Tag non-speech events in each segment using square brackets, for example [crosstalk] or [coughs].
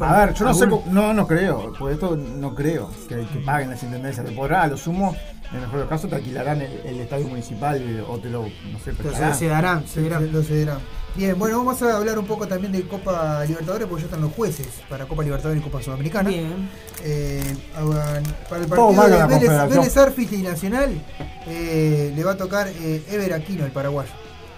con A ver, yo no sé, cómo- no, no creo, por esto no creo que, que paguen las intendencias. Te podrá, a lo sumo, en el mejor de los casos, te alquilarán el, el estadio municipal o te lo, no sé, Pero prestarán. se, se darán, se darán. Lo cederán. Bien, bueno, vamos a hablar un poco también de Copa Libertadores, porque ya están los jueces para Copa Libertadores y Copa Sudamericana. Bien. Eh, para el partido de Vélez. Vélez Arfield y Nacional eh, le va a tocar eh, Ever Aquino, el paraguayo.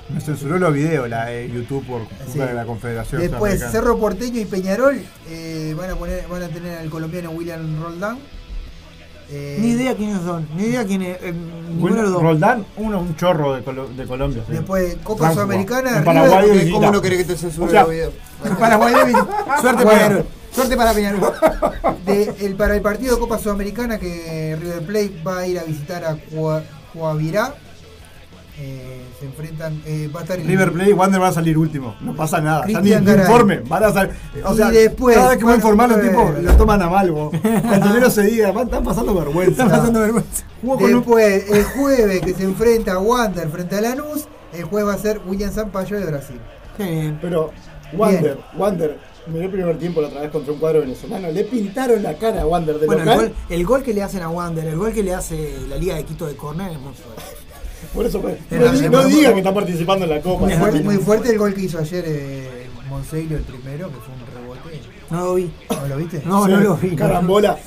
Me censuró los videos la eh, YouTube por culpa Sí. de la Confederación. Después. Cerro Porteño y Peñarol eh, van a poner, van a tener al colombiano William Roldán. Eh, Ni idea quiénes son, ni idea quién es. eh, ninguno Bueno, de los dos. Roldán, uno un chorro de, Colo- de Colombia. sí. Después Copa. Sudamericana. En Paraguay River- y ¿Cómo no querés que te censure O sea, los videos? [laughs] Paraguay David. Suerte Bueno. Peñarol. Suerte para Peñarol. de- el, para el partido de Copa Sudamericana que River Plate va a ir a visitar a Cua- Coavirá. Eh, se enfrentan. eh, va a estar en River Plate y Wander va a salir último. No pasa nada. Garay. informe. Van a salir. O Y sea, después, cada vez que va a informar un tipo, bueno. lo toman a mal. vos. Menos se diga, van- están pasando vergüenza. Están pasando vergüenza. Después, el jueves que se enfrenta a Wander frente a Lanús, el jueves va a ser William Sampaio de Brasil. Bien. Pero Wander, Wander, miré el primer tiempo la otra vez contra un cuadro venezolano. Le pintaron la cara a Wander de Bueno, el gol, el gol que le hacen a Wander, el gol que le hace la Liga de Quito de Corner es muy fuerte. Por eso, pues, no, di- no diga que está participando en la Copa. Muy fuerte, muy fuerte el gol que hizo ayer eh, Monseglio, el primero, que fue un rebote. No lo vi. ¿No lo viste? No, no lo vi. Carambola.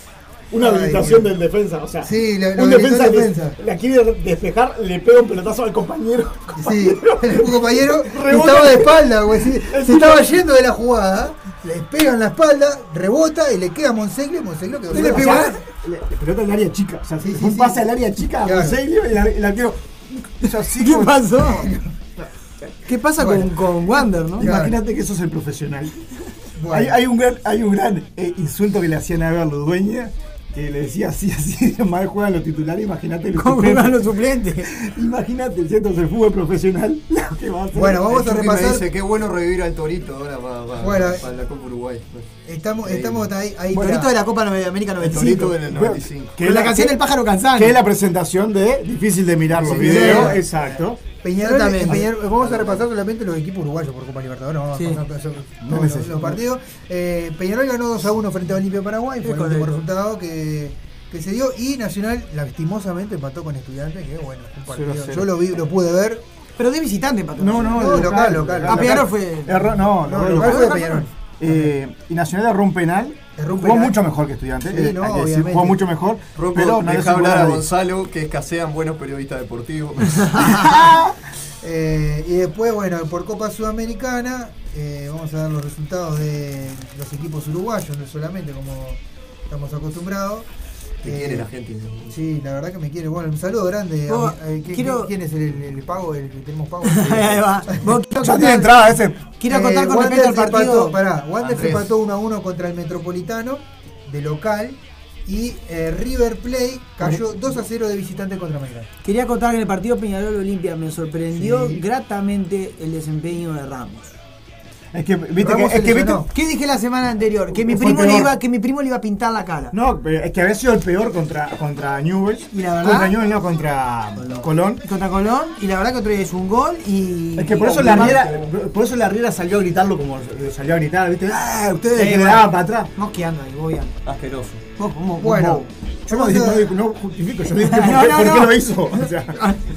Una Ay, habilitación del defensa. O sea, Sí, lo- lo un defensa que la quiere despejar, le pega un pelotazo al compañero. Sí, [laughs] el compañero [laughs] estaba de espalda, güey. sí, [laughs] se estaba yendo de la jugada, le pega en la espalda, rebota y le queda a Monseglio. Monseglio Y le pegó le- le pelota al área chica. O sea, Sí, sí, un sí. pase al área chica a. Monseglio y el arquero. Así ¿Qué como- pasó? ¿Qué pasa Bueno. con, con Wander, no? Imagínate que eso es el profesional. Bueno. Hay, hay un gran, hay un gran eh, insulto que le hacían a Ever los dueños, que le decía así, así, [laughs] mal juegan los titulares, imagínate los ¿Cómo suplentes. los suplentes? [laughs] Imagínate. El fútbol profesional. [laughs] lo que va a hacer. Bueno, vamos a Chucky me repasar. dice, qué bueno revivir al Torito ahora para, para, Bueno, para la Copa Uruguay. Estamos, Sí. estamos ahí. ahí torito de la Copa de América El 95. Torito en el 95. Que Con la la- canción del pájaro cansado. Que es la presentación de Difícil de mirar los Sí, videos. Exacto. Peñarol, Exactamente. Peñarol- vamos a repasar solamente los equipos uruguayos por Copa Libertadores. Vamos Sí. a pasar todos No los- partidos. Eh, Peñarol ganó 2 a 1 frente a Olimpia Paraguay. Fue Es el último resultado que, que se dio. Y Nacional, lastimosamente, empató con Estudiantes. Que bueno, un partido. 0 a 0. Yo lo vi, lo pude ver. Pero de visitante, empató. No, no, No, el local, local. Ah, Peñarol fue- Erró- no, No, no, local local. fue de Peñarol. Eh, y Nacional erró un penal. Jugó mucho mejor que Estudiantes. Sí, eh, no, decir, obviamente. jugó mucho mejor. Rocco, pero no deja hablar a. Gonzalo que escasean buenos periodistas deportivos. [laughs] [laughs] Eh, y después, bueno, por Copa Sudamericana, eh, vamos a dar los resultados de los equipos uruguayos, no solamente como estamos acostumbrados. Te Eh, quiere la gente. Sí, la verdad que me quiere. Bueno, un saludo grande. a eh, ¿quién, quiero- quién es el, el- el pago? El que tenemos pago. [laughs] Ahí va. Vos [laughs] quiero Ya tiene contar- entrada ese. Quiero Eh, contar con Wander respecto al se partido. Empató, pará, Wander se empató 1 a 1 contra el Metropolitano de local. Y eh, River Plate cayó 2 a 0 de visitante contra Melgar. Quería contar que en el partido Peñarol Olimpia me sorprendió Sí. gratamente el desempeño de Ramos. Es que, viste que, es que viste. ¿Qué dije la semana anterior? Que mi primo le iba, que mi primo le iba a pintar la cara. No, es que había sido el peor contra, contra Newell's. Y la verdad- Contra Newell's, no, contra Colón. Contra Colón, y la verdad que otro día hizo un gol y. Es que por y- eso la Riera, por eso la Riera salió a gritarlo como salió a gritar, ¿viste? ¡Ah! Ustedes que le daban para atrás. Mosqueando ahí, bobeando. Asqueroso. Bueno, Yo no, no no justifico, yo digo [laughs] No, por, qué, no, por qué no. lo hizo. O sea,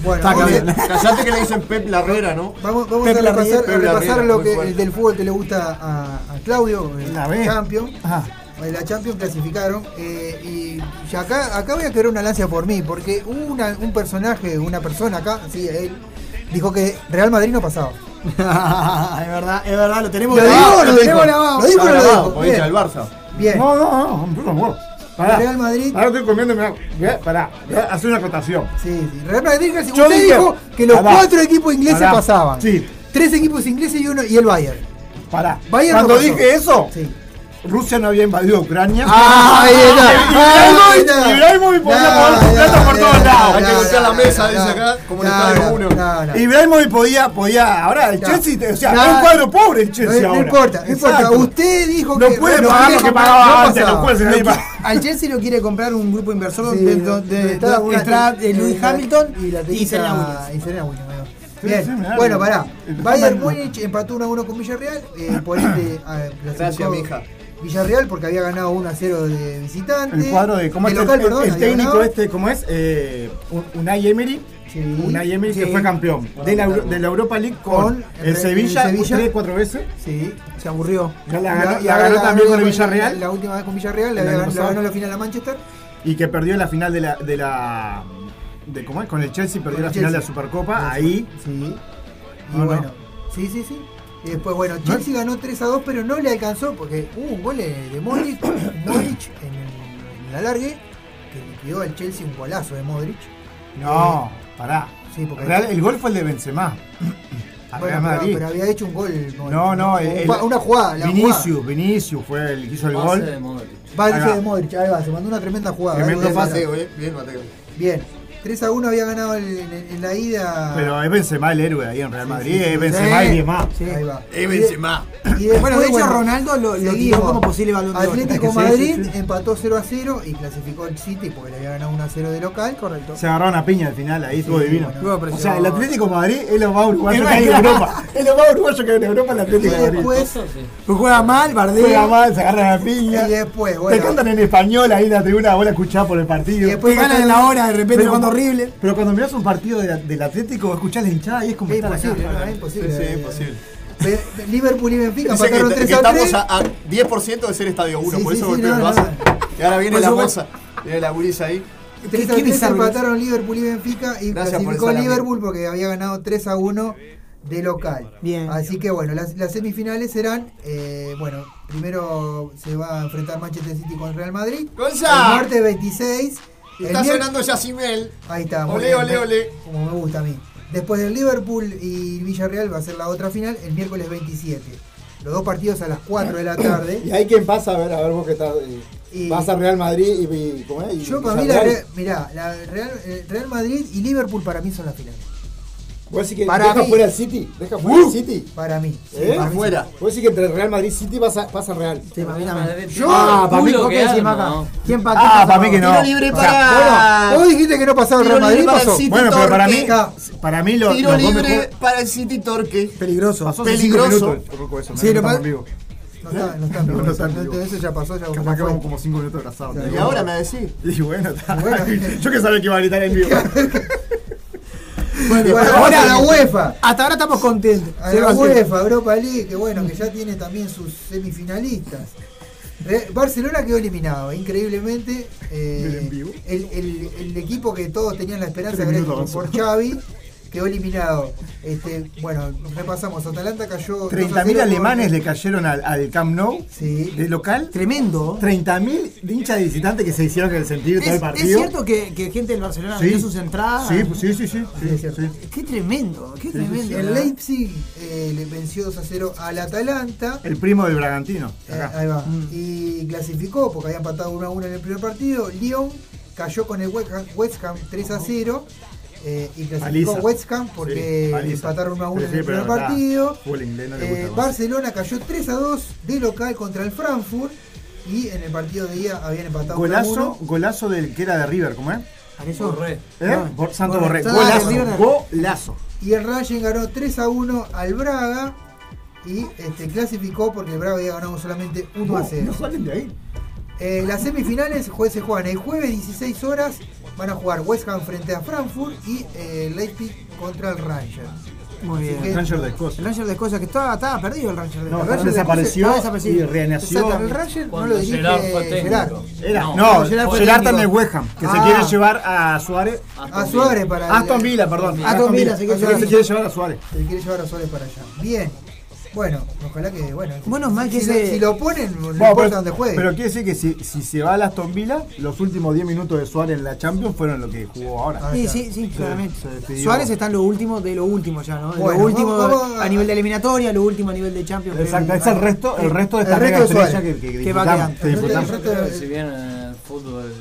Bueno, Está. Callate que le dicen Pep Larrera, ¿no? vamos- vamos Pep a repasar, Pep a repasar Larriera, lo que el del fútbol que le gusta a, a Claudio, el La B. Champions. Ajá. La Champions clasificaron eh, y acá, acá voy a querer una lancia por mí, porque una- un personaje, una persona acá, sí, él, dijo que Real Madrid no pasaba. [laughs] es verdad, es verdad, lo tenemos Lo grabado, lo lo dijo, no dijo. Bien. Barça. Bien. No, no, no, no, por favor. Pará. Real Madrid. Ahora estoy comiendo, mirá, pará, hacer una acotación. Sí, sí. Real Madrid, Yo usted dije- dijo que los Pará. cuatro equipos ingleses Pará. pasaban. Sí. Tres equipos ingleses y uno y el Bayern. Pará. Bayern Cuando no dije eso, Sí. Rusia no había invadido Ucrania. Ah, ahí [laughs] está. Ahí está. Ibrahimovic podía No, mover plata no, por no, todos no, lados. Hay que no, golpear la no, mesa, no, dice no. acá, como en No, Estadio no, uno. no, no. Ibrahimovic podía, podía, ahora el No. Chelsea, o sea, No. es un cuadro pobre el No, Chelsea no ahora. importa, no importa. Exacto. Usted dijo No que puede Real pagar lo que no pagaba antes qui- va. Al Chelsea lo quiere comprar un grupo inversor Sí, de, eh, la- Hamilton y la Serena Williams. Sí, Bien, sí, mirá, bueno, pará. Bayern Múnich empató 1 a 1 con Villarreal. Eh, por ah, clasificó- Gracias, mija. Villarreal porque había ganado 1 a 0 de visitante. El cuadro de. ¿Cómo de es el- local, el, perdón, el había técnico ganado. este, ¿cómo es? Eh, Un- Unai Emery. Sí. Unai Emery que fue campeón de la, de la Europa League con, Con el el- Sevilla, Sevilla. tres, cuatro veces. Sí. Se aburrió. Ya la Y- ganó, la la también con el la- Villarreal. La, última vez con Villarreal, pasado. ganó la final a Manchester. y que perdió la final de la de la de cómo es con el Chelsea perdió Con la final de la. Supercopa ahí Sí. Y No, no. bueno, sí, sí, sí. Y después, bueno, Chelsea ganó 3 a 2, pero no le alcanzó porque hubo un gol de Modric, [coughs] Modric en, el, en el alargue que liquidó al Chelsea un golazo de Modric. no pará Sí, porque- Real- el gol fue el de Benzema Bueno, [coughs] Real pero, Madrid pero había hecho un gol. Modric. no no el- una jugada. La Vinicius Vinicius fue el que hizo el Pase gol de Modric. va. de Modric, ahí va, se mandó una tremenda jugada. Tremendo va. pase. Eh. Bien, Mateo. Bien, 3 a 1 había ganado el- en, en la ida. pero es Benzema el héroe ahí en Real Madrid sí, sí. es Benzema Sí. y. Ahí va. Eh, Y de- Benzema. Y después, Bueno, de hecho, Ronaldo lo- lo tiró como posible balón de oro. Atlético Es Madrid sí, sí. empató 0 a 0 y clasificó al City porque le había ganado 1 a 0 de local. Correcto. se agarraron a piña al final ahí estuvo divino bueno. O sea el Atlético Madrid es lo más uruguayo Es que hay en. Europa [laughs] es lo más uruguayo que hay en Europa el Y Atlético Madrid después, Eso sí. Pues juega mal, bardea. juega mal se agarran a piña y después, Te bueno. cantan en español ahí en la tribuna, vos la escuchás por el partido. Y después Te ganan en la hora, de repente jugando horrible. Pero cuando mirás un partido de la- del Atlético, escuchás la hinchada y es como Es estar acá. imposible, no, es imposible. Sí, sí, imposible. Ve- Liverpool y Benfica que 3 a estamos 3. a, a 10% de ser estadio 1, Sí, por sí, eso sí, golpeó no, el no. Barça. Y ahora viene Por la moza. Viene la gurisa ahí. 3 Qué a 3 bizarro. empataron Liverpool y Benfica y Gracias por clasificó salami. Liverpool porque había ganado 3 a 1 de local. Bien. Así que bueno, las, las semifinales serán, eh, bueno, primero se va a enfrentar Manchester City con Real Madrid. ¡Gonza! El martes 26. Está mier- sonando Yacimel. Ahí está. ole, me- ole. Como me gusta a mí. Después del Liverpool y Villarreal va a ser la otra final el miércoles 27. Los dos partidos a las 4 de la [coughs] ¿Y tarde. ahí quién pasa? A ver, a ver vos que estás. eh, Y- vas a Real Madrid y. y- ¿cómo es? Y Yo para mí, la, Villarreal. Re- mirá, la Real, eh, Real Madrid y Liverpool para mí son la final. ¿Vos decís que Para deja mí- fuera el City? ¿Deja fuera el City? Para mí. Sí, ¿Eh? para mí Afuera. ¿Vos decís que entre Real Madrid y City pasa, pasa Real? Sí, para mí también. Yo, Ah, para mí, culo ¿por que qué acá? ¿no? ¿Quién pa- Ah, para mí que no. Tiro libre O sea, para. Vos dijiste que no pasaba el Real Madrid, para pasó. el City. Bueno, pero para mí, para mí lo, Tiro libre mejor- para el City Torque. Peligroso. pasó peligroso. eso, no Sí, pa- en vivo. No está, no está en [laughs] No, vivo, no está en eso- vivo. Eso ya pasó, ya Capaz que vamos como 5 minutos atrasados. Sí. Y ahora me decís. Y bueno, está. Bueno. [laughs] yo que sabía que iba a gritar en [laughs] vivo. Bueno, Bueno, ahora ahora- la UEFA. Hasta ahora estamos contentos. A la a. UEFA, Europa League, que bueno, que ya tiene también sus semifinalistas. Barcelona quedó eliminado, increíblemente. eh, el, el- el equipo que todos tenían la esperanza de ver por. Xavi quedó eliminado. Este, bueno, repasamos. Atalanta cayó. 2 a 30.000 0 alemanes con- le cayeron al, al Camp Nou Sí. de local. Tremendo. 30.000 de hinchas de visitantes que se hicieron que sentir todo ¿Es, el es partido. cierto que, que gente del Barcelona Sí. vendió sus entradas? Sí, pues sí, sí, sí. Sí, es sí. Qué tremendo, qué tremendo. El. Leipzig eh, le venció 2 a 0 al Atalanta. El primo del Bragantino. Eh, ahí va. Mm. Y clasificó porque había empatado 1 a 1 en el primer partido. Lyon cayó con el West Ham, West Ham 3 a 0. Eh, y clasificó. West Ham porque Sí, empataron 1 a 1 Sí, en el primer partido. No Eh. Barcelona cayó 3 a 2 de local contra el Frankfurt. Y en el partido de ida habían empatado 1 a Golazo, 1. golazo del que era de River, ¿cómo es? Arezo. Borré. ¿Eh? No, Santo Borré. Golazo. Golazo. Y el Rayen ganó 3 a 1 al Braga. Y este, clasificó porque el Braga había ganado solamente 1 a No, 0. no salen de ahí. Eh, las semifinales jue- se juegan el jueves 16 horas. Van a jugar West Ham frente a Frankfurt y eh, Leipzig contra el Ranger. Muy bien. El Ranger de El Escocia. Ranger de Escocia, que estaba, estaba perdido el Ranger de No, El Escocia. Ranger de desapareció estaba y renació. Exacto, el Ranger no lo dirige Gerard. Gerard. Era, No, no, Gerard fue Gerard está en el West Ham, que se Ah. quiere llevar a Suárez. A Suárez para Aston Villa, perdón. Aston Villa, se se quiere llevar a Suárez. Se quiere llevar a Suárez para allá. Bien. Bueno, ojalá que. Bueno, Bueno, mal que si, ese- si lo ponen, no Bueno, importa dónde juegue. pero quiere decir que si, si se va a Aston Villa, los últimos 10 minutos de Suárez en la Champions fueron lo que jugó ahora. Ah, Sí, sí, sí, claramente. Suárez está en lo último de lo último ya, ¿no? Bueno, lo último vamos- vamos a- nivel de eliminatoria, lo último a nivel de Champions. Exacto, es el resto, el resto de El esta resto mega de que, que, Que va quedando. El resto- si bien el fútbol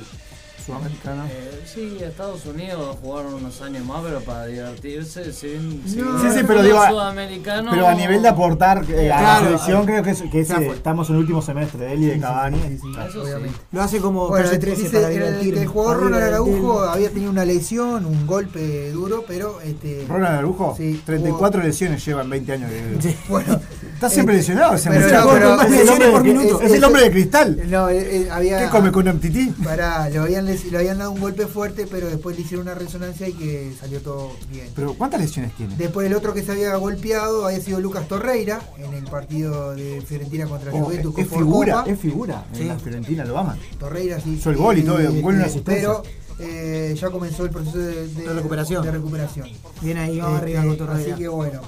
Sudamericano. Eh, sí, Estados Unidos jugaron unos años más, pero para divertirse, No. Sí, sí, el pero digo, a- sudamericano, Pero a nivel de aportar eh, a Claro, la selección, creo que, es, que es, ya eh, estamos en el último semestre de él y de Sí, Cavani. sí, Eso. Lo hace como Bueno, calle 13 dice para el, divertirme. el jugador Ronald Araujo había tenido una lesión, un golpe duro, pero este Ronald Arujo, Sí, 34 lesiones lleva en 20 años. de- [laughs] bueno, Está siempre Eh, lesionado ese muchacho. es, el lesiones hombre por de, minuto. es el hombre de cristal. No, eh, eh, había. ¿Qué come con un tití? Pará, le habían, habían dado un golpe fuerte, pero después le hicieron una resonancia y que salió todo bien. Pero ¿cuántas lesiones tiene? Después el otro que se había golpeado había sido Lucas Torreira en el partido de Fiorentina contra Oh, Juventus es por figura, Copa. es figura. En la Fiorentina lo aman. Torreira sí. Hizo el gol y todo, un gol y una asistencia. Pero eh, ya comenzó el proceso de, De recuperación. de recuperación. Bien ahí, vamos Eh, arriba eh. Así que bueno.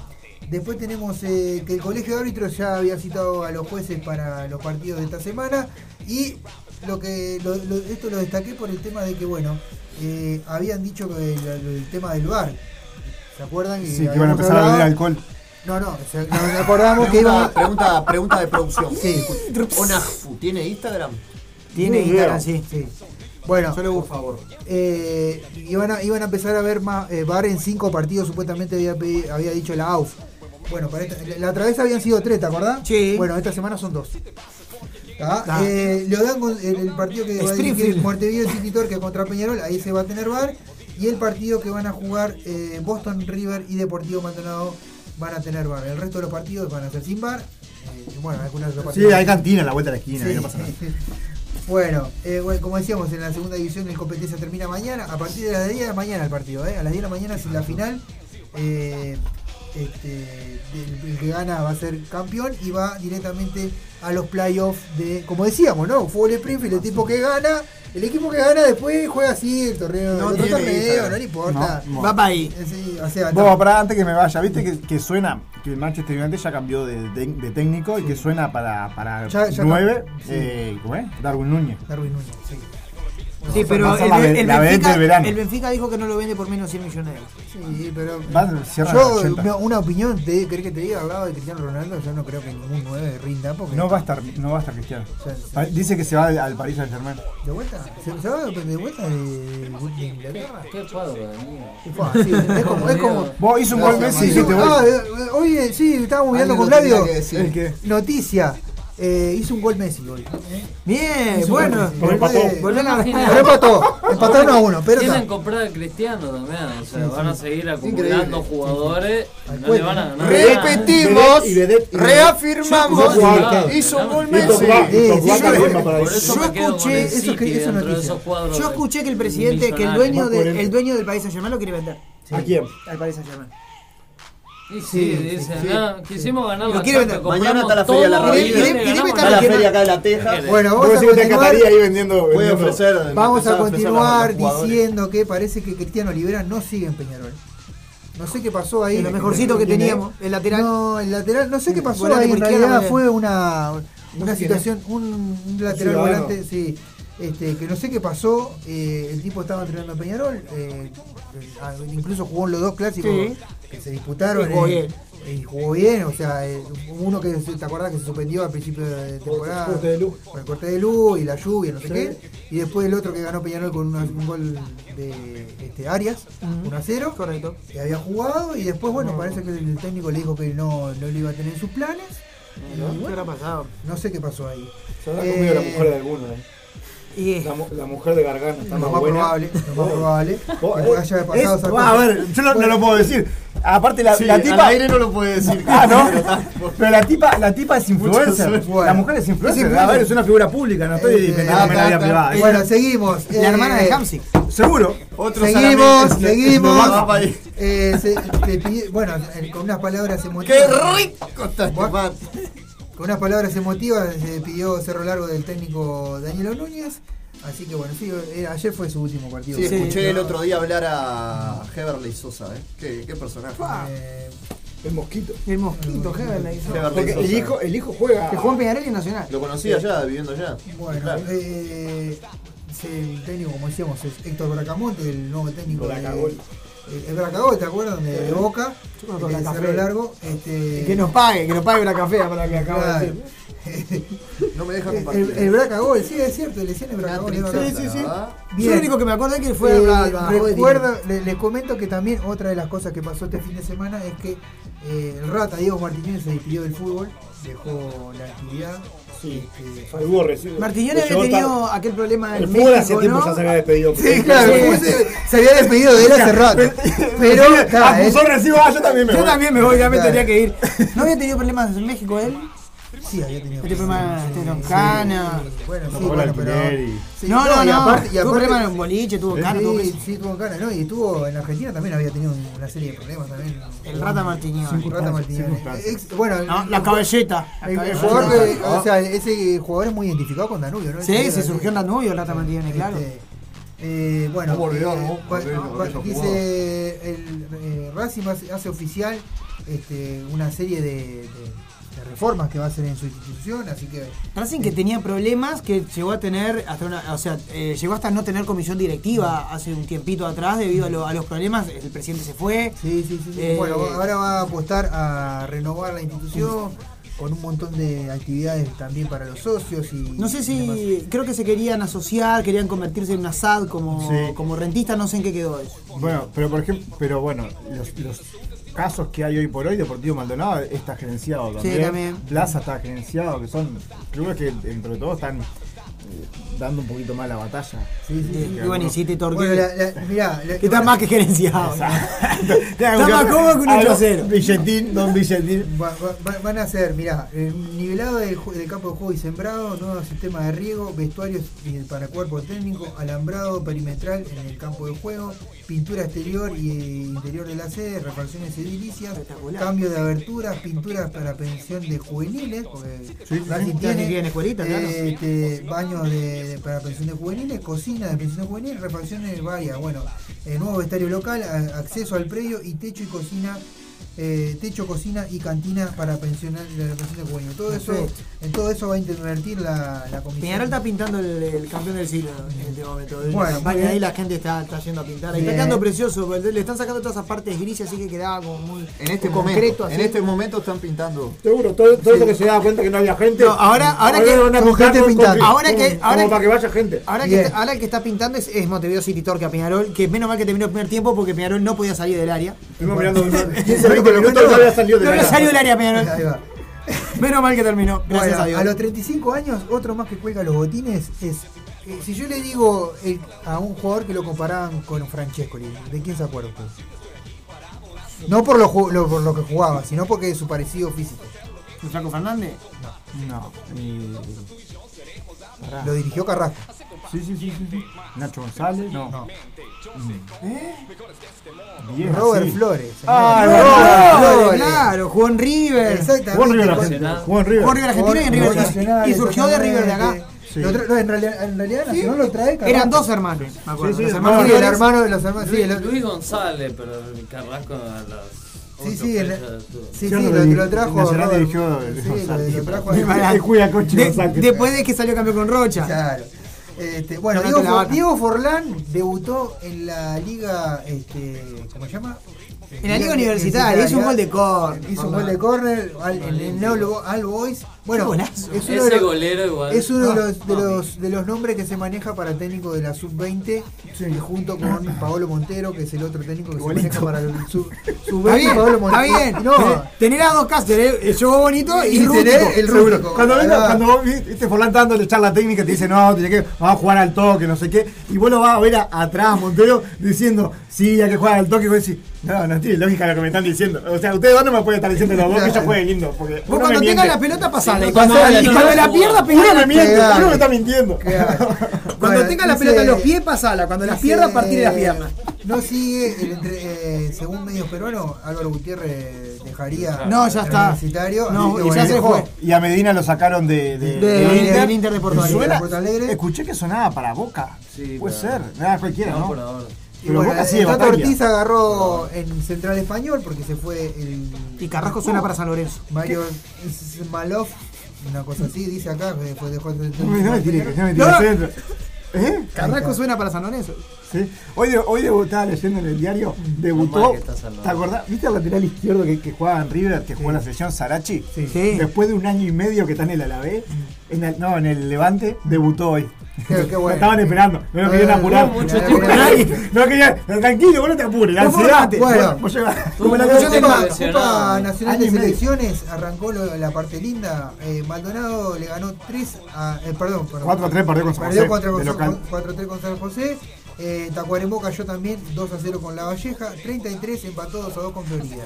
Después tenemos eh, que el colegio de árbitros ya había citado a los jueces para los partidos de esta semana y lo que lo- lo- esto lo destaqué por el tema de que bueno eh, habían dicho que el, el tema del bar ¿se acuerdan? Sí, que van a empezar a beber alcohol. No, no, o sea, nos acordamos que iba pregunta, pregunta de producción. Sí. Onajfu, ¿tiene Instagram? Tiene Instagram, sí. sí. Bueno, Yo le Por favor. eh, iban, a, iban a empezar a ver más eh, VAR en cinco partidos, supuestamente había, había dicho la AUF. Bueno, para esta- la, otra vez habían sido tres, ¿te acordás? Sí. Bueno, esta semana son dos. Ah. Eh, le dan con- el, el partido que va a dirigir. Montevideo City Torque contra Peñarol, ahí se va a tener VAR. Y el partido que van a jugar eh, Boston River y Deportivo Maldonado van a tener VAR. El resto de los partidos van a ser sin VAR. Eh, bueno, algunos de los Sí, hay cantina a la vuelta de la esquina, Sí. ahí no pasa nada. [laughs] Bueno, eh, bueno, como decíamos, en la segunda división la competencia termina mañana. A partir de las 10 de la mañana el partido, ¿eh? A las 10 de la mañana es la final. Eh, este, el, el que gana va a ser campeón y va directamente a los playoffs de, como decíamos, ¿no? Fútbol Springfield, el tipo que gana, el equipo que gana después juega así el torneo, No el otro torneo, no le importa. No, Va para ahí. Sí, o sea, Vos, no. para antes que me vaya, viste que, que suena que el Manchester United ya cambió de, de- de técnico y que suena para, para Ya- ya 9, no. Sí. eh, ¿cómo es? Darwin Núñez. Darwin Núñez, sí. Sí, pero el, la el Benfica, el Benfica dijo que no lo vende por menos de 100 millones de euros. Sí, pero Va, cierra yo, 80. una- una opinión, te, ¿querés que te diga al lado de Cristiano Ronaldo? Yo no creo que ningún 9 rinda porque No va a estar, no va a estar Cristiano. O sea, Pa- Dice que se va al, al Paris Saint Germain. ¿De vuelta? ¿Se, se va de vuelta de, de Inglaterra? Qué cuadro así, es como, es como Vos hizo un gol Messi y dijiste ah, eh, hoy eh, sí, estábamos mirando con que Noticia. Eh, hizo un gol Messi hoy. Bien, Hizo bueno. Volvió a empató. Empataron a uno. Pero Tienen está. comprar a Cristiano también. O sea, Sí, van a seguir acumulando Increíble. jugadores. No le van a. Repetimos, Y y reafirmamos, hizo un gol Messi. Yo escuché eso Yo escuché que el presidente, que el dueño, el del Saint Germain lo quiere vender. ¿A quién? Al Saint Germain. Y sí, Sí, dicen, sí. ah, quisimos ganar la vender. Mañana está la Feria de la y- Está la feria acá de la Teja. Bueno, Vos vamos a continuar. Catarí ahí vendiendo. Voy a vendiendo- ofrecer. Vamos a continuar diciendo que parece que Cristiano Olivera no sigue en Peñarol. No sé qué pasó ahí. Lo mejorcito que teníamos, el lateral. No, el lateral, no sé qué pasó ahí. En realidad fue una, No una situación, un, un lateral volante, sí. Este, que no sé qué pasó, eh, el tipo estaba entrenando a Peñarol, eh, eh, incluso jugó en los dos clásicos Sí. Que se disputaron. Y jugó eh, bien. y jugó bien, o sea, eh, uno que se- te acordás que se suspendió al principio de temporada Corte de luz. con el corte de luz y la lluvia, no sé qué, y después el otro que ganó Peñarol con una- un gol de este, Arias, 1 a 0, Correcto. que había jugado y después, bueno, parece que el técnico le dijo que no, no lo iba a tener en sus planes. Y ¿Qué bueno, habrá pasado? no sé qué pasó ahí. Se habrá Eh, comido la mujer de alguno. eh. Y La, la mujer de Gargano está Lo más más buena. probable, lo más probable. Eh, pasado va, a ver, yo no, no lo puedo decir. Aparte, la, Sí, la al tipa. aire no lo puede decir. [laughs] Ah, ¿no? [laughs] Pero la tipa, la tipa es influencer. La mujer es influencer. Es influencer. A ver, es una figura pública, no estoy Eh, defendiéndome la vida privada. ¿eh? Bueno, seguimos. la hermana de Eh, Hamsik. Seguro. Otro Seguimos, seguimos. Eh, se- pide- bueno, eh, con unas palabras emotivas. ¡Qué rico está este! Con unas palabras emotivas se pidió cerro largo del técnico Danielo Núñez. Así que bueno, sí, eh, ayer fue su último partido. Sí, Sí, escuché el no, otro día hablar a Heberley Sosa, ¿eh? Qué, qué personaje. eh, El mosquito. El mosquito. Heberley Porque el Sosa. hijo, el hijo juega. Que en Peñarol y Nacional. Lo conocía ya, viviendo allá. bueno, Claro. eh, sí, el técnico, como decíamos, es Héctor Bracamonte, el nuevo técnico de. Bracagol. eh, El Bracagol, ¿te acuerdan? De, de Boca. Yo conozco el de cerro largo. Este, Que nos pague, que nos pague una café para que acabo de Claro. decir. [laughs] No me deja El, compartir. el Bracagol, sí, es cierto, le decían el Bracagol. Sí, sí, sí. Yo Bien. lo único que me acuerdo es que fue Eh, al- recuerda, le, le comento que también otra de las cosas que pasó este fin de semana es que eh, el Rata Diego Martínez se despidió del fútbol, dejó la actividad, Sí. Este, Le había tenido tarde. aquel problema en El fútbol hace tiempo ¿no? ya se había despedido. Sí, claro, se, se había despedido de él hace rato. Pero, puso recibo, ah, yo también me Yo voy. también me voy, ya me Claro. tendría que ir. ¿No había tenido problemas en México él? Sí, había tenido Este problema Sí, cana. Bueno, sí, bueno, pero. y- sí, No, no, y no. aparte- y tuvo aparte- problemas en boliche, tuvo Sí, cana, tuvo Sí, tuvo cana, ¿no? Y tuvo en Argentina también había tenido una serie de problemas también. El Rata Martiñón. El Rata Martínez. Bueno, No, la cabelleta. El, cabelleta. jugador de- o sea, ese jugador es muy identificado con Danubio, ¿no? Sí, se surgió en Danubio el Rata Martiñón, claro. Este, eh, bueno, volvió, dice el eh, Racing hace, hace oficial este, una serie de, de- de reformas que va a hacer en su institución, así que Racing que tenía problemas, que llegó a tener, hasta una, o sea, eh, llegó hasta no tener comisión directiva hace un tiempito atrás debido a, lo- a los problemas. El presidente se fue. sí, sí, sí. sí. Eh, bueno, ahora va a apostar a renovar la institución con un montón de actividades también para los socios y No sé y si, creo que se querían asociar, querían convertirse en una SAD como, Sí. como rentista, no sé en qué quedó eso. Bueno, pero por ejemplo, pero bueno, los, los casos que hay hoy por hoy, Deportivo Maldonado está gerenciado también. también. Plaza está gerenciado, que son clubes que entre todos están eh, dando un poquito más la batalla. Sí, sí, sí. Y bueno, y City la- mirá, la- que está más que gerenciado. Está [laughs] más cómodo que un 8 a 0. Billetín, don Billetín. Va- va- va- van a ser, mirá, eh, nivelado del, campo de juego y sembrado, nuevo sistema de riego, vestuarios para cuerpo técnico, alambrado perimetral en el campo de juego, pintura exterior y eh, interior de la sede, refacciones edilicias, cambio de aberturas, pinturas para pensión de juveniles, porque Sí, tiene, Tiene escuelita, eh, este, baños de, de- para pensión de juveniles, cocina de pensión de juveniles, refacciones varias, bueno, eh, nuevo vestuario local, a- acceso al predio y techo y cocina eh, techo, cocina y cantina para pensionar la pensión de juvenil. Todo eso, en todo eso va a intervenir la, la comisión. Peñarol está pintando el, el campeón del siglo en este momento. Bueno, campaña ahí la gente está, está yendo a pintar. Ahí Está quedando precioso, le están sacando todas esas partes grises así que quedaba como muy En este como momento, concreto, así. en este momento están pintando. Seguro, todo, todo eso que se da cuenta que no había gente. No, ahora- ahora que- van a gente pintando. con- Ahora que- como ahora que- para que vaya gente. Ahora que, está- ahora el que está pintando es, es Montevideo City Torque a Peñarol, que menos mal que terminó el primer tiempo porque Peñarol no podía salir del área. Estuvimos mirando [laughs] unos 15, Pero 20 lo minutos cuento- no había salido No había del área Ahí Peñarol. va. Menos mal que terminó, gracias Bueno, a Dios. los 35 años, otro más que cuelga los botines es. eh, si yo le digo el- a un jugador que lo comparaban con Francescoli, ¿de quién se acuerda usted? No por lo, lo- por lo que jugaba, sino porque de su parecido físico. ¿El Flaco Fernández? No. y- Pará. Lo dirigió Carrasco. Sí, sí, sí, sí, sí. Nacho González, no. No. Vieja, Robert sí. Flores. señor. Ah, Robert Robert Flores, claro, jugó en River. Exactamente. Jugó en River Argentina. Jugó en River. Jugó en River Argentina y en River Nacional, y surgió de River de acá. Sí. Lo no, en realidad, en realidad Nacional lo trae Carrasco. Eran dos hermanos, me acuerdo. Sí, sí, los no, hermanos Sí, el hermano de los hermanos. Sí, Luis, el- Luis González, pero Carrasco a las. Sí, sí, el- sí, sí, lo, lo trajo. Nacional Robert- dirigió sí, lo, lo trajo. [laughs] El después de que salió campeón con Rocha. Claro. Este, bueno, No, no Diego, For-. Diego Forlán debutó en la liga, este, ¿cómo se llama? En la liga universitaria, hizo un gol de córner. Hizo un gol de córner en el All Boys. Bueno, es uno, de Ese los, golero igual. es uno de, los, de, los, de los nombres que se maneja para técnico de la sub-20, y junto con [laughs] Paolo Montero, que es el otro técnico que se maneja para el sub- [laughs] Está sub-20. bien, Paolo está bien. No, Tener a dos Cáceres, el juego bonito y, Y rústico. tener el rústico. Cuando, venga, cuando vos viste Forlán dándole charla técnica, te dice, no, tiene que, vamos a jugar al toque, no sé qué. Y vos lo vas a ver a- atrás, Montero, diciendo, sí, hay que jugar al toque. Y vos decís, no, no tiene lógica lo que me están diciendo. O sea, ustedes dos no me pueden estar diciendo los dos que yo juegue lindo. Porque Vos cuando tengas la pelota, pasala. Sí, cuando, no, cuando no, la pierda, Uno me miente, Pegale. uno me está mintiendo. Claro. [laughs] Cuando Bueno, tenga la pelota en los pies, pasala. Cuando la pierda, partir las piernas. No sigue, el entre- eh, según medios peruanos, Álvaro Gutiérrez dejaría No, ya el está. universitario. No, y ya se fue. Y a Medina lo sacaron de, de, De- del del Inter de Porto Alegre. Suena- De Porto Alegre. Escuché que sonaba para Boca. Sí, Puede ser. Nada, cualquiera, No, ¿no? por ahora. Pero bueno, Boca batalla. Ortiz agarró en Central Español porque se fue el. Y Carrasco suena para San Lorenzo. Mario Malov, una cosa así, dice acá, después dejó el. No me, tires, no me tires No. centro. ¿Eh? Carrasco suena para San Lorenzo. Sí. Hoy, hoy debut- estaba leyendo en el diario, debutó. ¿Te acordás? ¿Viste el lateral izquierdo que, que jugaba en River, que jugó en la sesión Sarachi? Sí. Sí. Después de un año y medio que está en el Alavés, en el- no, en el Levante, debutó hoy. Qué, qué bueno. estaban esperando, no lo querían Eh, apurar. mucho No, querían, tranquilo, vos no te apures, la ansiedad. Bueno. vos Tuvo La Copa, tiempo Copa. Nacional de. Selecciones arrancó la parte linda. Eh, Maldonado le ganó 3 a. eh, perdón, perdón. 4 a 3 perdió con San Perdió José, 4 de local. 4-3 con San José. Eh, Tacuarembó cayó también 2 a 0 con La Valleja. 33 empató 2 a 2 con Florida.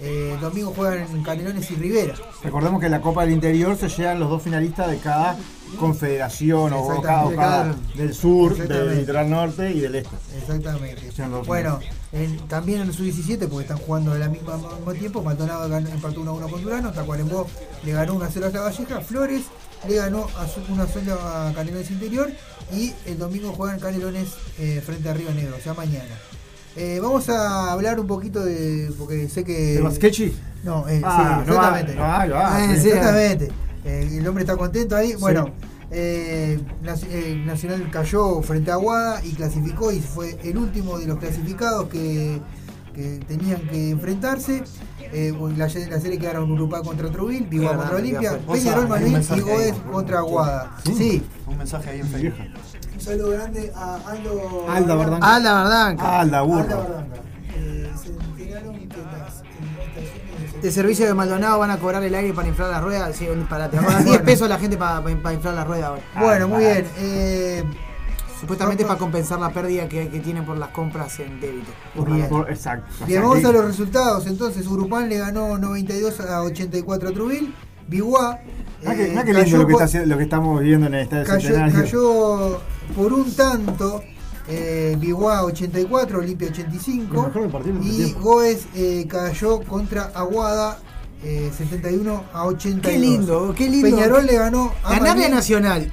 Eh, domingo juegan Canelones y Rivera. Recordemos que en la Copa del Interior se llegan los dos finalistas de cada confederación o cada, Exactamente. cada- del sur, del litoral norte y del este. Exactamente. Bueno, en- también en el sub-17, porque están jugando al mismo, al mismo tiempo, Maldonado ganó, empató 1 a 1 con Durano, Tacuarembó le ganó 1 a 0 a La Valleja, Flores le ganó a su- 1 a 0 a Canelones Interior y el domingo juegan Canelones eh, frente a Río Negro, o sea, mañana. Eh, vamos a hablar un poquito de. porque sé que. ¿De Basquechi? No, eh, Ah, sí, exactamente. no Eh, sí. exactamente. Eh, el hombre está contento ahí. Sí. Bueno, eh, eh, Nacional cayó frente a Aguada y clasificó y fue el último de los clasificados que, que tenían que enfrentarse. Eh, la, la serie quedaron Urupá contra Truville, Vigua contra Olimpia. Peñarol Malvin y Goes contra Aguada. Sí. Un mensaje ahí en Facebook. Un saludo grande a Aldo. Alda Berdanca. Ah, la verdad. Alda, Alda burro. Berdanca. Eh, se enteraron que las estaciones de servicio de Maldonado van a cobrar el aire para inflar las ruedas. Sí, para te cobran 10 pesos la gente para, para inflar las ruedas. ahora. Bueno, muy Ah, bien. Eh, Supuestamente para compensar la pérdida que, que tienen por las compras en débito. Por- exacto. Bien, vamos que- a los resultados. Entonces, Urupán le ganó 92 a 84 a Truville. Biguá. Que, eh, mirá que lindo lo que, está lo que estamos viendo en el estadio cayó, centenario. cayó por un tanto. Eh, Biguá 84, Olimpia 85. Lo mejor del partido en el y. Goes eh, cayó contra Aguada eh, 71 a 82. Qué lindo, qué lindo. Peñarol le ganó a Ganarle a. Nacional,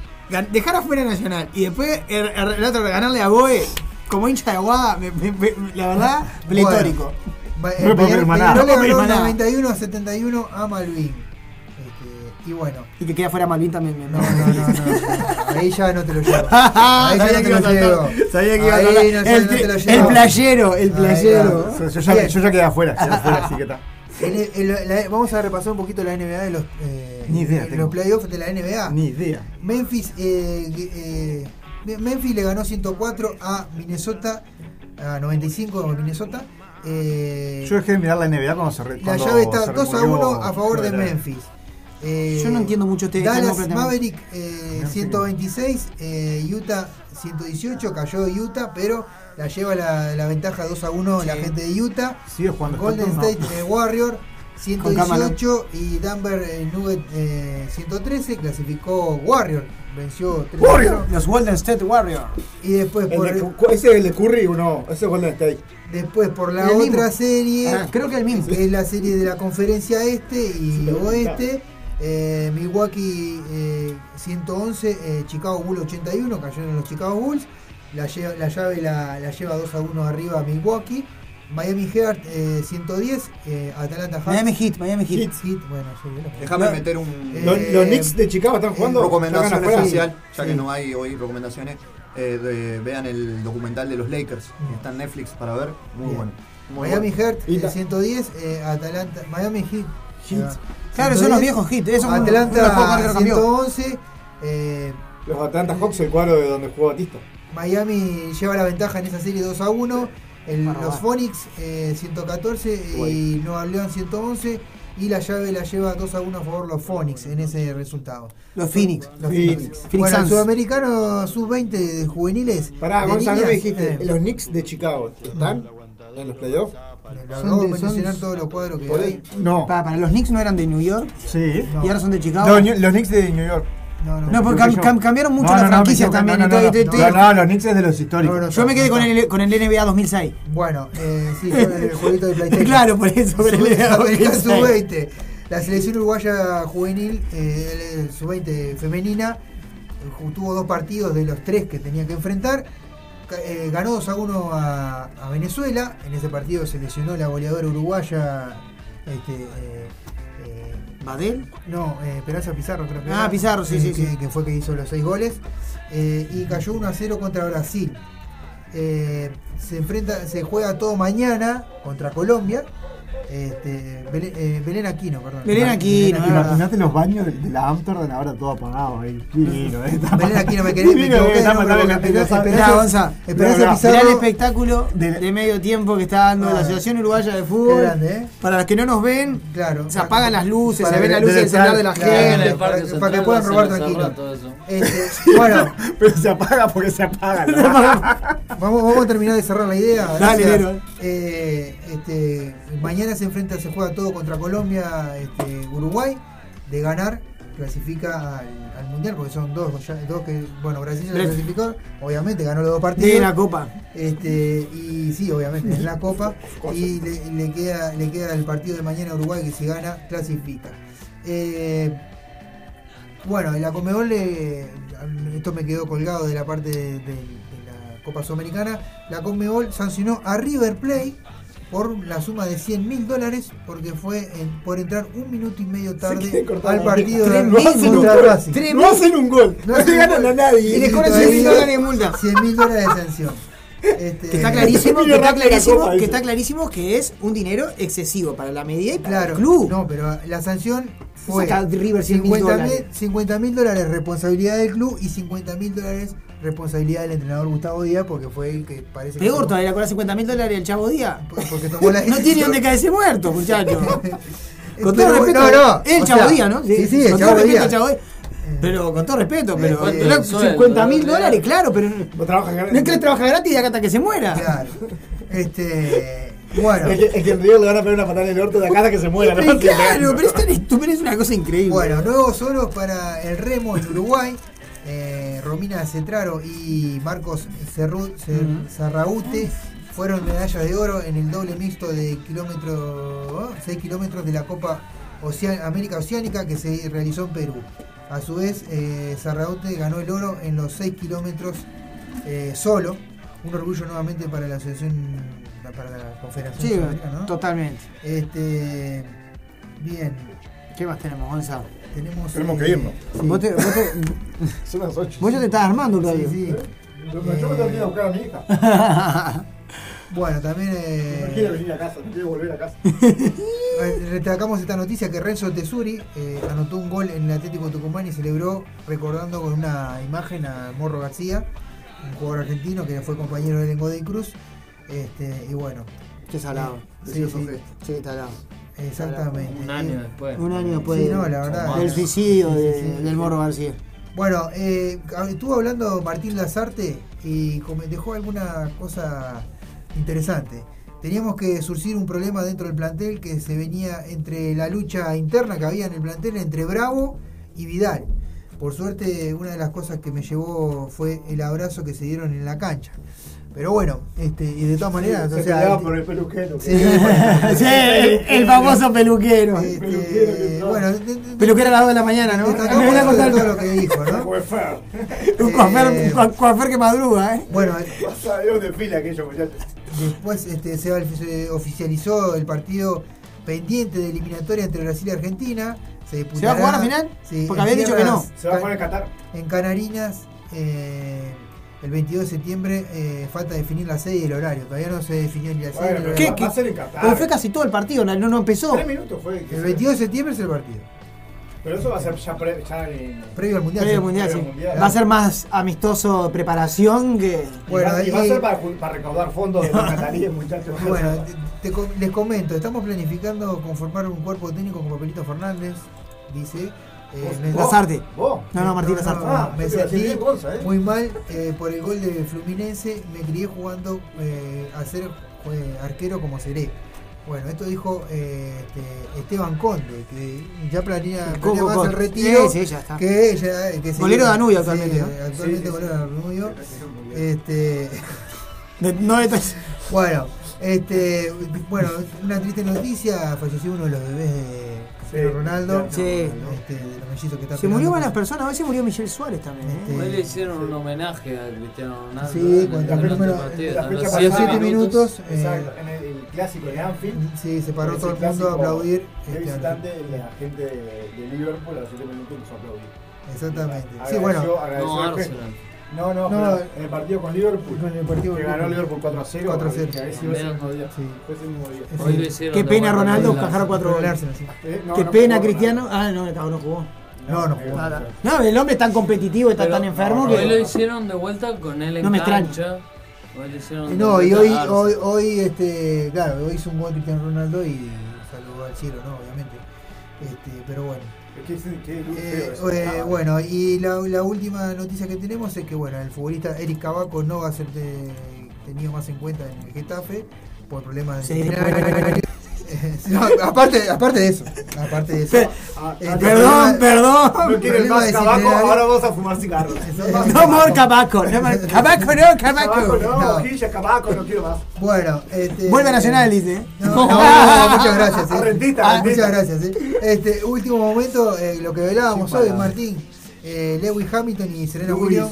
dejar afuera a Nacional y después el, el- el otro ganarle a Goe como hincha de Aguada, me- me- me- la verdad, [laughs] pletórico. Va- eh, No le puedo Peñarol. Peñarol le ganó pedir más nada. 91 a 71 a Malvin. Y bueno, Y que queda fuera Malvin también. no, no, no, no, no. Ahí ya no te lo llevo. Ah, [laughs] Ahí ya sabía no que te iba a lo llevo. Sabía que iba a el, el playero, el playero. Yo, ya, Bien. yo ya quedé afuera, quedé afuera, así que está. [laughs] El- en la- vamos a repasar un poquito la NBA de los, eh, Ni idea los playoffs de la NBA. Ni idea. Memphis, eh, eh, Memphis le ganó 104 a Minnesota, a 95 a Minnesota. Eh, Yo dejé de mirar la NBA cuando se re, la cuando llave está se 2 a removió 1 a favor de. Memphis. Eh, Yo no entiendo mucho este- este Dallas. Maverick eh, 126, eh, Utah 118, cayó Utah, pero la lleva la, la ventaja 2 a 1 la gente de Utah. Jugando Golden no. State eh, Warrior Con cámara. 118 y Denver eh, Nugget eh, 113 clasificó Warrior, venció 3 Warrior. Los Golden State Warriors. y después El por, de ese es el de Curry o no, ese es Golden State. después por la mismo. otra serie Ah, creo que el mismo. que es la serie de la conferencia este y Sí, oeste eh, Milwaukee eh, 111 eh, Chicago Bulls 81 cayeron los Chicago Bulls la, llave la, la lleva 2 a 1 arriba Milwaukee Miami Heat eh, 110 eh, Atlanta Hawks Miami Heat, Miami Heat. Bueno. Déjame No. meter un. Eh, Los, los Knicks de Chicago están jugando. recomendación especial, ya Sí. que no hay hoy recomendaciones. eh, de- vean el documental de los Lakers, que está en Netflix para ver. Muy Bien. bueno. Muy Miami bueno. Eh, la- 110 eh, Atlanta Miami Heat Claro, son los viejos son los- Atlanta los juegos que cambió. 111 eh, Los Atlanta Hawks, el cuadro de donde jugó Batista. Miami lleva la ventaja en esa serie 2 a 1. El- los. Phoenix eh, 114 y Nueva León 111. Y la llave la lleva 2 a 1 a favor los Phoenix en ese resultado. Los Phoenix. Los Phoenix. Phoenix. Phoenix bueno, el sudamericano sub-20 de juveniles. Pará, Gonzalo, me niñas, dijiste, eh, los Knicks de Chicago, ¿están en los playoffs? Son de mencionar todos los cuadros que Por hay. ahí- No. Para, para los Knicks no eran de New York Sí. No. y ahora son de Chicago. No, los Knicks de New York. No, no, No, porque cam- cam- cambiaron mucho No, las franquicias también. No, no, entonces no, estoy- no, no, los Knicks es de los históricos. No, no, Yo me quedé con el, con el NBA 2006. Bueno, eh, sí, son el [laughs] jueguito de PlayStation. Claro, por eso. con el NBA Sudamericana 2006. sub-20. La selección uruguaya juvenil, eh, el sub-20 femenina, tuvo dos partidos de los tres que tenía que enfrentar. Eh, ganó 2 a 1 a, a Venezuela. En ese partido se lesionó la goleadora uruguaya. Este, eh, eh, ¿Badel? no, eh, Esperanza Pizarro creo que Ah, era, Pizarro, sí, eh, sí, que, sí. que fue que hizo los seis goles. Eh, y cayó 1 a 0 contra Brasil. Eh, se enfrenta, se juega todo mañana contra Colombia. Este, Belén, eh, Belén Aquino, perdón. Belén Aquino, Belén verdad. Imagínate los baños de, de la Amsterdam ahora todo apagado ahí. Divino, eh. Belén Aquino, me quedé, me Divino, la esperá- esperá- el espectáculo de, De- medio tiempo que está dando la Ah. Asociación Uruguaya de Fútbol. Grande, ¿eh? Para los que no nos ven, Claro. se apagan las luces, se ven las luces del celular de la gente. Para, que- puedan robar tranquilo. Este, [laughs] bueno, Pero se apaga porque se apaga. [laughs] vamos, a terminar de cerrar la idea. Dale. Eh, este, mañana se enfrenta, se juega todo contra Colombia, este, Uruguay. De ganar, clasifica al, al mundial, porque son dos, ya- dos que, bueno, Brasil ya Tres. clasificó, obviamente ganó los dos partidos. De la copa. Este, y sí, obviamente, en la Copa. [laughs] Y le, le queda, le queda el partido de mañana a Uruguay que si gana, clasifica. Eh, bueno, en la Comebol, eh, esto me quedó colgado de la parte de, de- de la Copa Sudamericana. La Comebol sancionó a River Plate por la suma de 100 mil dólares porque fue en- por entrar un minuto y medio tarde al partido de No hacen un gol. Racing. No hacen un gol. No le un ganan a nadie. Y les cobran todavía 100 mil dólares de multa. 100 mil dólares de sanción. Este, Que está clarísimo, que está clarísimo, copa, que está clarísimo que es un dinero excesivo para la medida y para Claro, el club. no, pero la sanción fue Saca River 100 mil 50 dólares. 50 mil dólares responsabilidad del club y 50 mil dólares responsabilidad del entrenador Gustavo Díaz porque fue el que parece que Peor tomó- todavía con 50 mil dólares el Chavo Díaz. [laughs] porque tomó la No tiene donde caerse muerto, muchacho. [laughs] Con Pero, todo respeto, no, no, el Chavo sea, Díaz, ¿no? Sí, sí, el con Chavo todo respeto Díaz. al Chavo Díaz. Pero con todo respeto, pero ¿cuánto era es el sueldo, 50 mil dólares, claro, pero no trabaja no es que él trabaja gratis y acá hasta que se muera. Claro. Este, bueno, Es que, es que el Río le van a pegar una patada en el orto de acá hasta que se muera. Pero ¿no? claro, pero es tan estúpido, es una cosa increíble. bueno, nuevos oros para el remo en Uruguay. Eh, Romina Cetraro y Marcos Cerru- Cer- Zarraute fueron medallas de oro en el doble mixto de kilómetro, 6 kilómetros de la Copa Ocean- América Oceánica que se realizó en Perú. A su vez, eh, Zarraute ganó el oro en los 6 kilómetros eh, solo. Un orgullo nuevamente para la Asociación, para la Confederación Sí, totalmente. Este, bien, ¿Qué más tenemos, Gonzalo? tenemos. Tenemos eh, que irnos. sí. Vos, te- vos te- [laughs] Son las 8. vos ya te estás armando Sí, todavía. sí. Yo me tengo que ir a buscar a mi hija. [laughs] Bueno, también eh, No quiere venir a casa, no quiere volver a casa. [laughs] eh, destacamos esta noticia que Renzo Tesuri eh, anotó un gol en el Atlético Tucumán y celebró recordando con una imagen a Morro García, un jugador argentino que fue compañero de Godoy Cruz. Este, y bueno, Qué salado. sí, sí, Sí, está salado. Exactamente. Un año después. Un año después Sí, no, la verdad. del suicidio Sí, sí, de- sí. del Morro García. Bueno, eh, estuvo hablando Martín Lazarte y dejó alguna cosa interesante. Teníamos que surcir un problema dentro del plantel que se venía entre la lucha interna que había en el plantel entre Bravo y Vidal. Por suerte, una de las cosas que me llevó fue el abrazo que se dieron en la cancha. Pero bueno, este, y de todas maneras, Se o sea, peleaba el- por el peluquero. Sí, [laughs] bueno. Sí, el, el famoso peluquero. este, peluquero que entró. bueno, de- de- Peluquero a las 2 de la mañana, ¿no? Me voy a contar todo lo que dijo, ¿no? Un coafer, [laughs] Eh, un coafer que madruga, ¿eh? Bueno, aquello, muchachos. Después este, se, oficializó el partido pendiente de eliminatoria entre Brasil y Argentina. Se, ¿Se va a jugar la final? Sí, Porque en habían dicho que no. Se va a ca- poner Qatar. En Canarinas, eh, el 22 de septiembre, eh, falta definir la sede y el horario. Todavía no se definió ni la sede Bueno, ni el pero va a ser en Qatar. Pero fue casi todo el partido, no, no empezó. Tres minutos fue. El se- 22 de septiembre es el partido. Pero eso va a ser ya, pre- ya en. Previo al Mundial. Previo al sí. mundial, sí. Previo al Mundial. Va a ser más amistoso preparación que. Bueno, y va, y va a ser para, para recaudar fondos de [laughs] los cataríes, muchachos. Bueno, te- te les comento, estamos planificando conformar un cuerpo técnico con Papelito Fernández, dice. Eh, me-. Lazarte. ¿Vos? No, no, Martín Lazarte. Ah, me iba a decir sentí ¿eh? muy mal eh, por el gol de Fluminense. Me crié jugando eh, a ser eh, arquero como seré. Bueno, esto dijo eh, este, Esteban Conde, que ya planea, más el retiro. Sí, sí, ya está. Que ya, que se- Golero de Danubio sí, actualmente, ¿no? Actualmente Sí, sí, golero de Danubio. Este, [laughs] De- no de- [laughs] bueno, este, bueno, una triste noticia, falleció uno de los bebés de Sí, Ronaldo, sí. este, de los mellizos que está Se murió varias personas, a veces murió Michelle Suárez también. ¿eh? Este, Hoy le hicieron un homenaje a Cristiano Ronaldo. Sí, en el partido, la a fecha siete siete minutos, eh, Exacto, en el, el clásico de Anfield. Sí, se paró todo el mundo a aplaudir. De este, visitante, la gente de, Liverpool a los 7 minutos empezó a aplaudir. exactamente. Sí, Agradeció- bueno, agradeció No, el. Arsenal. No, no, No, pero en el partido con Liverpool. Con el partido que ganó Liverpool. Liverpool 4 a 0. 4 a 0. Que a veces iba a ser el mismo día. Sí. Fue ese mismo día. Ese- Hoy lo hicieron Qué pena Ronaldo Con el goles. Arsenal, sí. Eh, no, Qué no pena Cristiano. Ah, no, no jugó. No, no jugó. Nada. No, el hombre es tan competitivo, está Pero- tan enfermo Hoy lo que. hicieron de vuelta con él en No me extraña. cancha. Hoy lo hicieron de No, y vuelta hoy, hoy, hoy, este, claro, hoy hizo un gol Cristiano Ronaldo y saludó al cielo, ¿no? Obviamente. Este, pero bueno. ¿Qué, qué, qué, qué Eh, eh, Ah, bueno, y la, la última noticia que tenemos es que bueno, el futbolista Eric Cabaco no va a ser te- tenido más en cuenta en el Getafe por problemas Sí. [laughs] no, aparte, aparte de eso, aparte de eso. ah, eh, ah, Perdón, No perdón. Problema más tabaco, ahora vamos a fumar cigarros. [laughs] No more cabaco. No more- Cabaco no, Tabaco cabaco. no, No. No quiero más. Bueno, este, Vuelve a Nacional, dice. No, [laughs] no, no, muchas gracias. Ah, eh. rentista, Ah, muchas gracias. eh. Este último momento, eh, lo que velábamos Sí, hoy, para. Martín, eh, Lewis Hamilton y Serena. Williams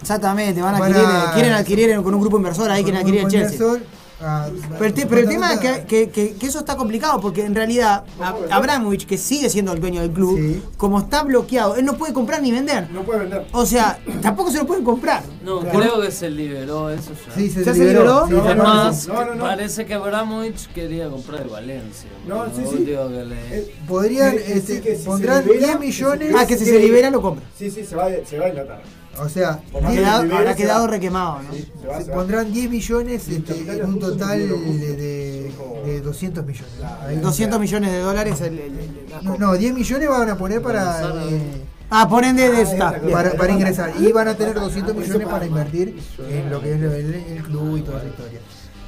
Exactamente, van a Van adquirir, a- quieren adquirir con un grupo inversor ahí, quieren adquirir el Chelsea. Inversor, ah, Pero el, te- pero el tema es que, que- que- que eso está complicado porque en realidad Abramovich, que sigue siendo el dueño del club, Sí. como está bloqueado, él no puede comprar ni vender. No puedes vender. O sea, tampoco se lo pueden comprar. No, Claro. creo que se liberó eso ya. Sí, se, ¿Ya se liberó. liberó? Sí, No, Además, no, no, no. parece que Abramovich quería comprar el Valencia. No, sí, sí. último que le- Eh, Podrían, este, sí, que si se pondrán libera, 10 que millones. Ah, que si se libera lo compra. Sí, sí, se va, se va a Inglaterra. O sea, Por Ha más 10 que quedado- habrá quedado requemado, ¿no? Sí, se va, se pondrán 10 millones este, en un total de, de, de 200 millones. Ahí. 200 millones de dólares. el- el- el- No, no, 10 millones van a poner para, eh, Ah, ponen de, de Ah, bien. para, para ingresar. Y van a tener 200 Eso millones para- para invertir en lo que es el, el club y toda esa historia.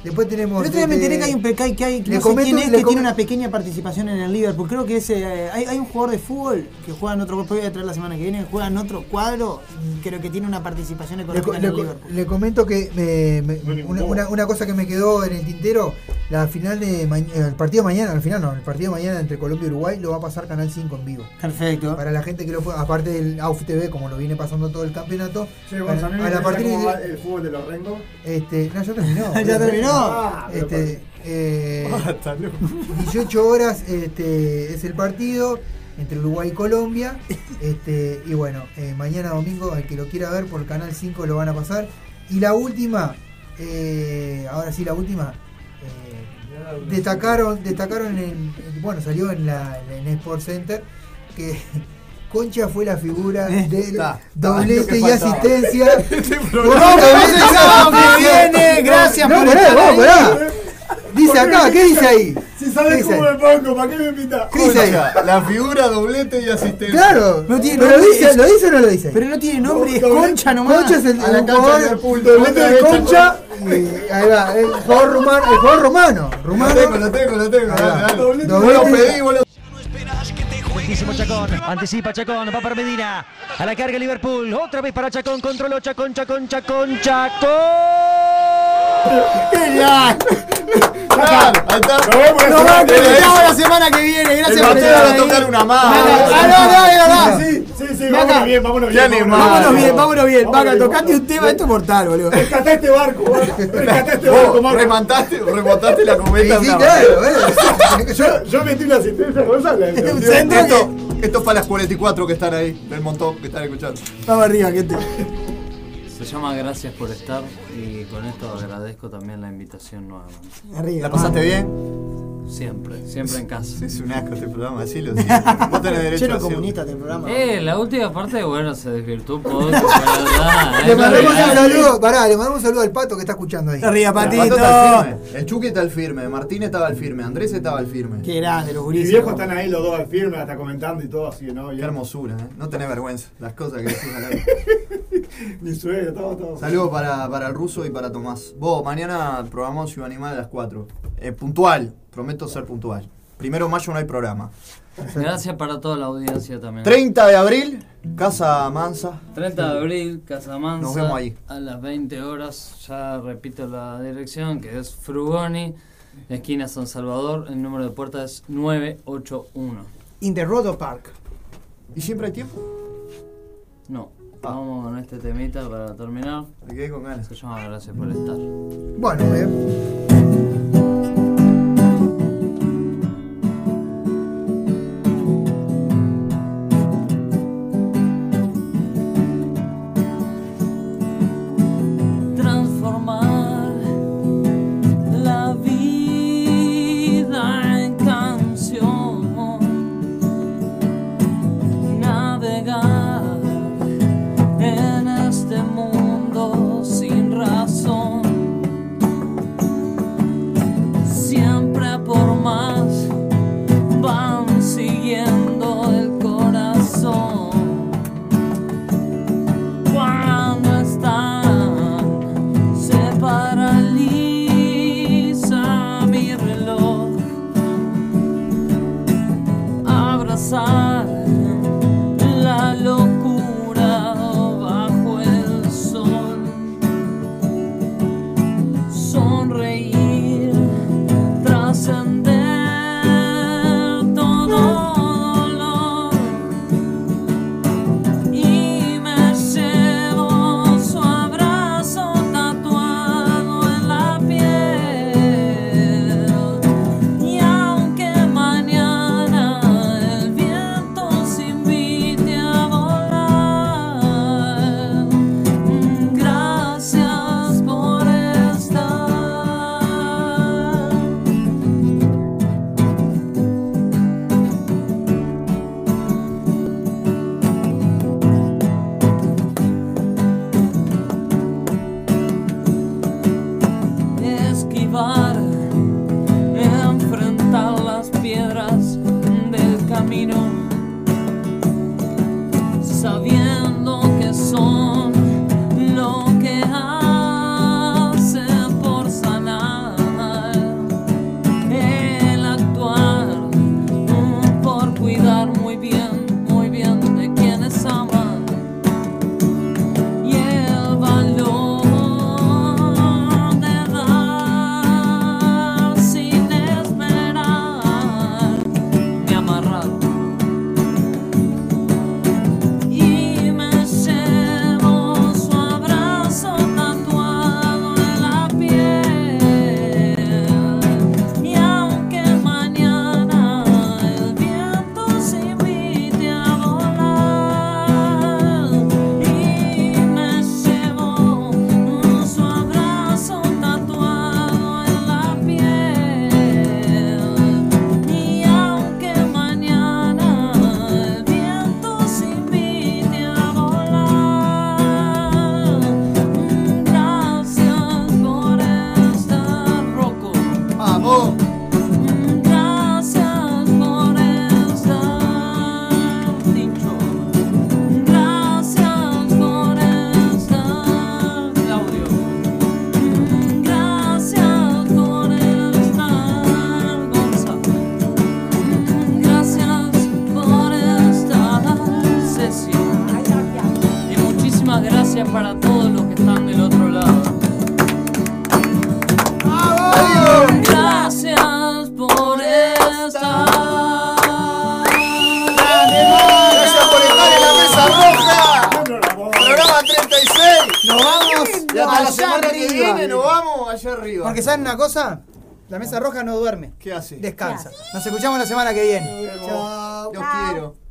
Después tenemos. Día me enteré que hay un pecado que hay que Le no sé comento- quién es le que tiene una pequeña participación en el Liverpool. Creo que ese eh, hay, hay un jugador de fútbol que juega en otro voy a traer la semana que viene, juega en otro cuadro, creo que tiene una participación económica co- en le el Liverpool. le comento que me- una, una- una cosa que me quedó en el tintero, la final de el partido de mañana, al final no, el partido de mañana entre Colombia y Uruguay lo va a pasar Canal 5 en vivo. Perfecto. Para la gente que lo pueda, aparte del AUF TV, como lo viene pasando todo el campeonato, a, Gonzalo, a la partir ¿cómo va de, el fútbol de los Rengos? este, no, ya terminó. [laughs] Ya terminó. Ah, pero Este, eh. 18 horas este, es el partido entre Uruguay y Colombia. Este, y bueno, eh, mañana domingo, al que lo quiera ver por Canal 5 lo van a pasar. Y la última, eh, ahora sí, la última, destacaron, destacaron en, en- bueno, salió en la en Sport Center que Concha fue la figura Eh, del está, doblete lo y asistencia. ¡No, vamos el sábado que viene! Gracias No, por pará, estar vamos, ahí. pará. Dice acá, ¿qué dice ahí? Si ¿Qué sabes cómo me pongo, ¿para qué me invitas? ¿Qué dice ahí? La figura, doblete y asistencia. Claro, No tiene pero nombre, dice, es- ¿lo dice o no lo dice? Pero no tiene nombre, es concha nomás. Concha es el, A la jugador, doblete de Concha, y ahí va, el jugador rumano, el jugador rumano, Lo rumano. tengo, lo tengo, lo tengo. Doblete. Vos lo pedí, vos lo Buenísimo Chacón, anticipa Chacón, va para Medina, a la carga Liverpool, otra vez para Chacón, controló Chacón, Chacón, Chacón, Chacón. Genial. Claro, ahí está. Nos vemos la Nos semana vemos que viene. la semana que viene. El Gracias por Mateo estar va a tocar una más. Ah, no, no, verdad. Sí, sí, sí, vámonos bien, vámonos bien. Vámonos bien. vámonos bien. Vaca, tocate un tema, esto es mortal, boludo. Rescaté este barco, [laughs] rescaté este barco, Marco. remontaste, remontaste la cometa. sí, claro, [laughs] Yo, metí una asistencia a González. Un ¿sí? centro Esto, que- esto es para las 44 que están ahí, del montón que están escuchando. Vamos arriba, gente. Se llama Gracias por estar y con esto agradezco también la invitación nuevamente. Arriba. ¿La pasaste bien? Siempre, siempre en casa. Es un asco este programa, decilo. sí. [laughs] Vos tenés derecho Lleno a de decirlo. comunistas del programa. Eh, la última parte, bueno, se desvirtuó un poco, pero nada, Le la mandamos un saludo, pará, le mandamos un saludo al pato que está escuchando ahí. Arriba, El Pato patito. está al firme, el Chucky está al firme, Martín estaba al firme, Andrés estaba al firme. Qué grande, los Mis gurises. viejos están ahí los dos al firme, hasta comentando y todo así, ¿no? Qué hermosura, ¿eh? No tenés vergüenza, las cosas que decís al. Mi [laughs] suegro, todo, todo. Saludos para, para el ruso y para Tomás. Vos, mañana programamos Ciudad Animal a las 4. Eh, puntual, prometo ser puntual. Primero de mayo no hay programa. Gracias para toda la audiencia también. 30 de abril, Casa Mansa. 30 de abril, Casamansa. Nos vemos ahí. A las 20 horas, ya repito la dirección, que es Frugoni, esquina San Salvador. El número de puerta es 981. In the Rodo Park. ¿Y siempre hay tiempo? No, Ah. vamos con este temita para terminar. Me quedé con ganas. Se llama Gracias por estar. Bueno, bien. Una cosa? La mesa roja no duerme. ¿Qué hace? Descansa. Nos escuchamos la semana que viene. Chao. Los quiero.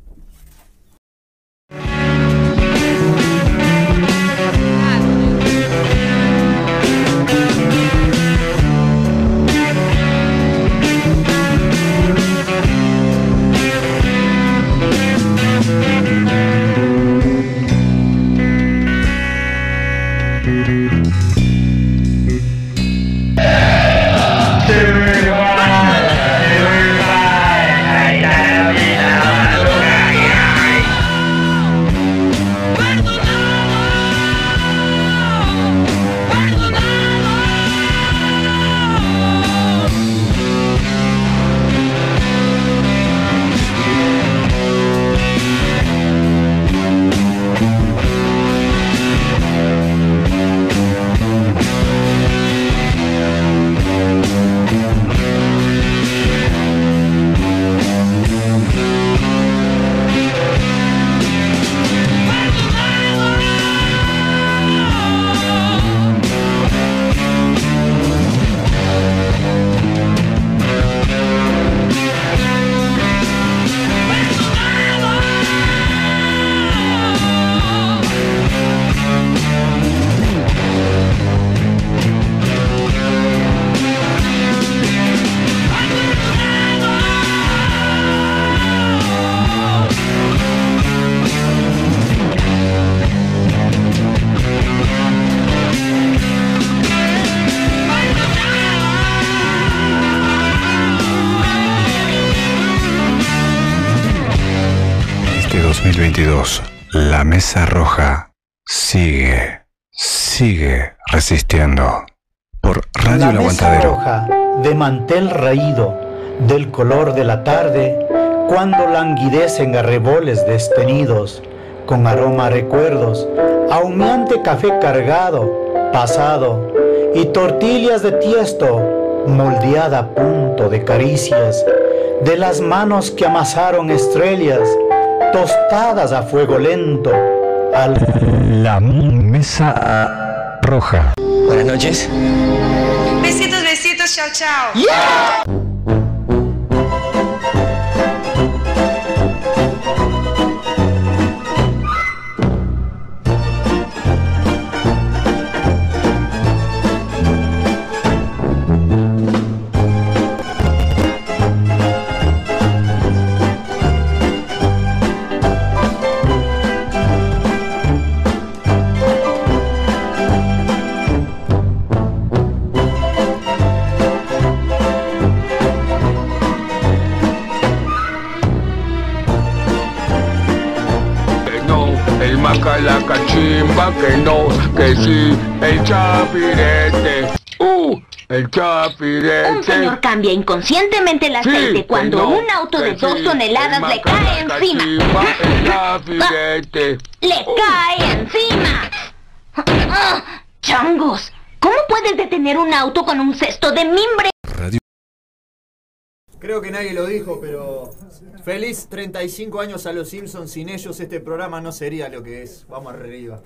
2022, la Mesa Roja sigue, sigue resistiendo. Por Radio El la mesa roja, de mantel raído, del color de la tarde, cuando languidecen arreboles destenidos, con aroma a recuerdos, a humeante café cargado, pasado, y tortillas de tiesto, moldeada a punto de caricias, de las manos que amasaron estrellas, tostadas a fuego lento, al La Mesa Roja. Buenas noches. Besitos, besitos, chao, chao. que el macalaca chimba que no, que sí, el chapirete, uh, el chapirete. Un señor cambia inconscientemente el Sí, aceite que cuando no, un auto de dos sí, toneladas el le cae macalaca encima. el [laughs] chapirete. ¡Le cae encima! ¡Changos! ¿Cómo puedes detener un auto con un cesto de mimbre? Creo que nadie lo dijo, pero feliz 35 años a los Simpsons. Sin ellos este programa no sería lo que es. Vamos arriba.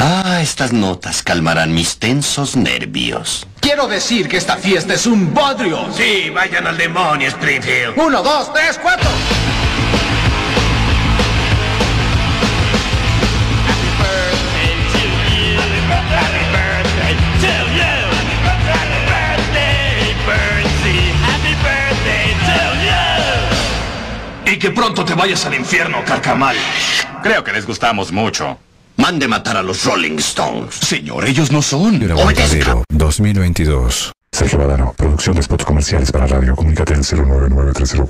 Ah, estas notas calmarán mis tensos nervios. Quiero decir que esta fiesta es un bodrio. Sí, vayan al demonio, Springfield. Uno, dos, tres, cuatro. Y que pronto te vayas al infierno, carcamal. Creo que les gustamos mucho. Mande matar a los Rolling Stones. Señor, ellos no son. Aguantadero 2022. Sergio Badano, producción de spots comerciales para radio. Comunícate al 099 304